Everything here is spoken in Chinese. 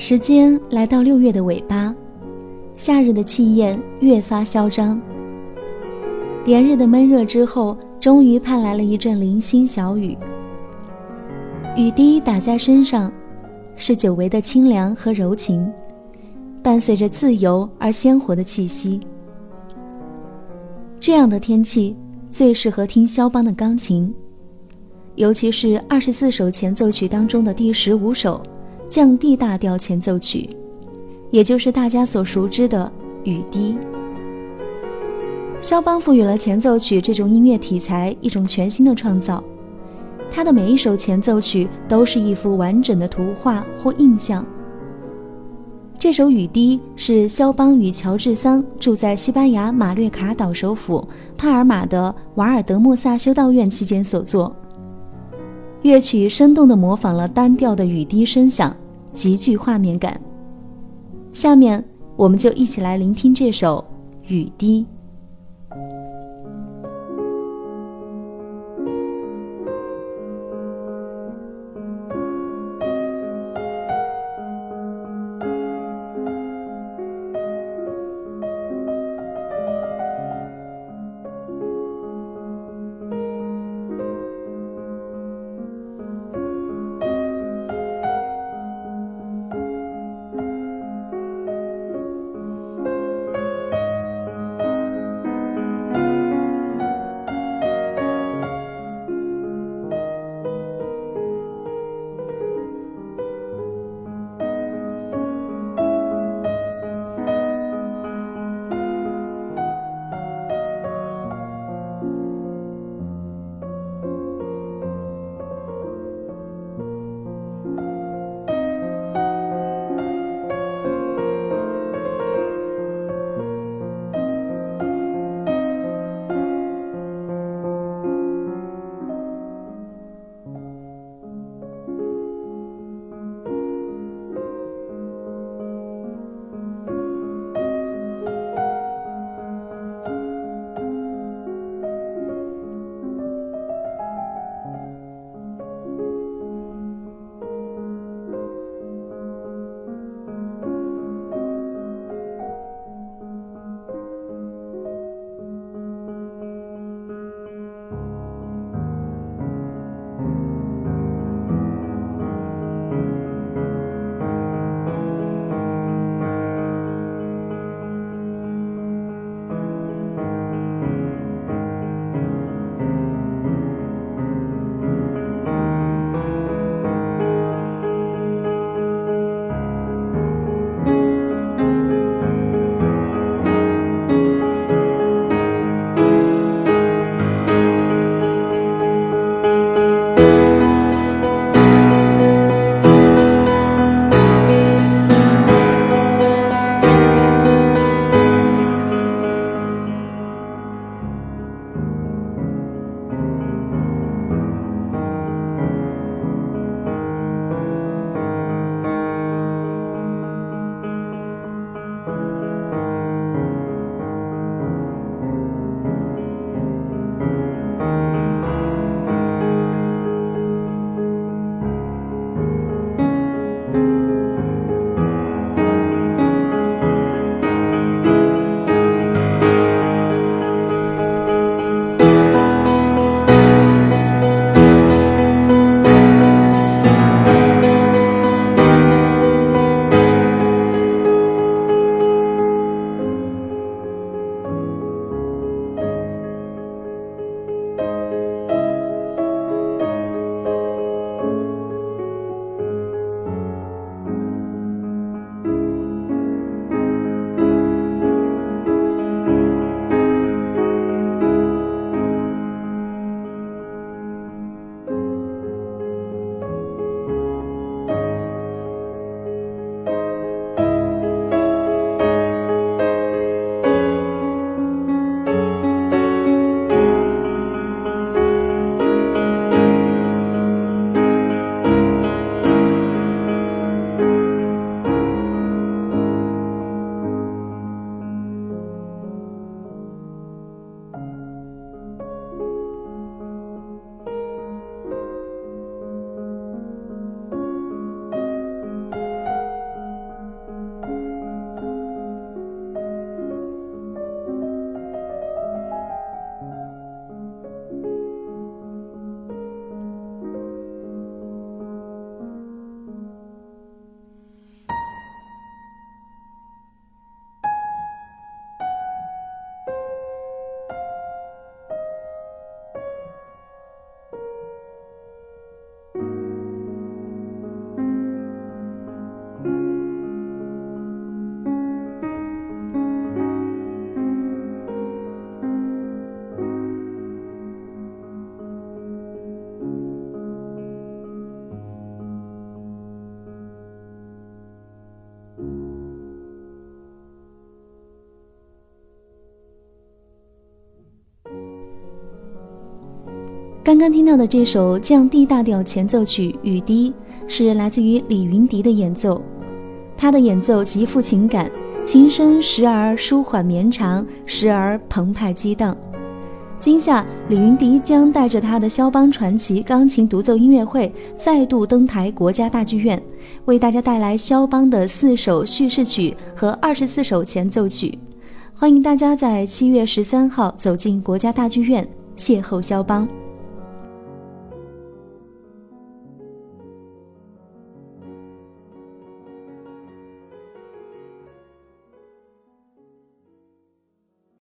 时间来到六月的尾巴，夏日的气焰越发嚣张。连日的闷热之后，终于盼来了一阵零星小雨。雨滴打在身上，是久违的清凉和柔情，伴随着自由而鲜活的气息。这样的天气最适合听肖邦的钢琴，尤其是二十四首前奏曲当中的第十五首降 D 大调前奏曲，也就是大家所熟知的雨滴。肖邦赋予了前奏曲这种音乐题材一种全新的创造，他的每一首前奏曲都是一幅完整的图画或印象。这首雨滴是肖邦与乔治桑住在西班牙马略卡岛首府帕尔马的瓦尔德莫萨修道院期间所作。乐曲生动地模仿了单调的雨滴声响，极具画面感。下面我们就一起来聆听这首雨滴。刚刚听到的这首降 D 大调前奏曲雨滴，是来自于李云迪的演奏。他的演奏极富情感，琴声时而舒缓绵长，时而澎湃激荡。今夏，李云迪将带着他的肖邦传奇钢琴独奏音乐会再度登台国家大剧院，为大家带来肖邦的四首叙事曲和二十四首前奏曲。欢迎大家在七月十三号走进国家大剧院，邂逅肖邦。